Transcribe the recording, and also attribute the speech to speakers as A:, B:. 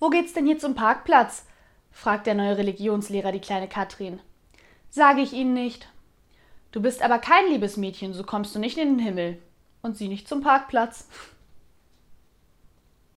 A: Wo geht's denn hier zum Parkplatz? fragt der neue Religionslehrer die kleine Katrin. Sage ich Ihnen nicht. Du bist aber kein liebes Mädchen, so kommst du nicht in den Himmel. Und sie nicht zum Parkplatz.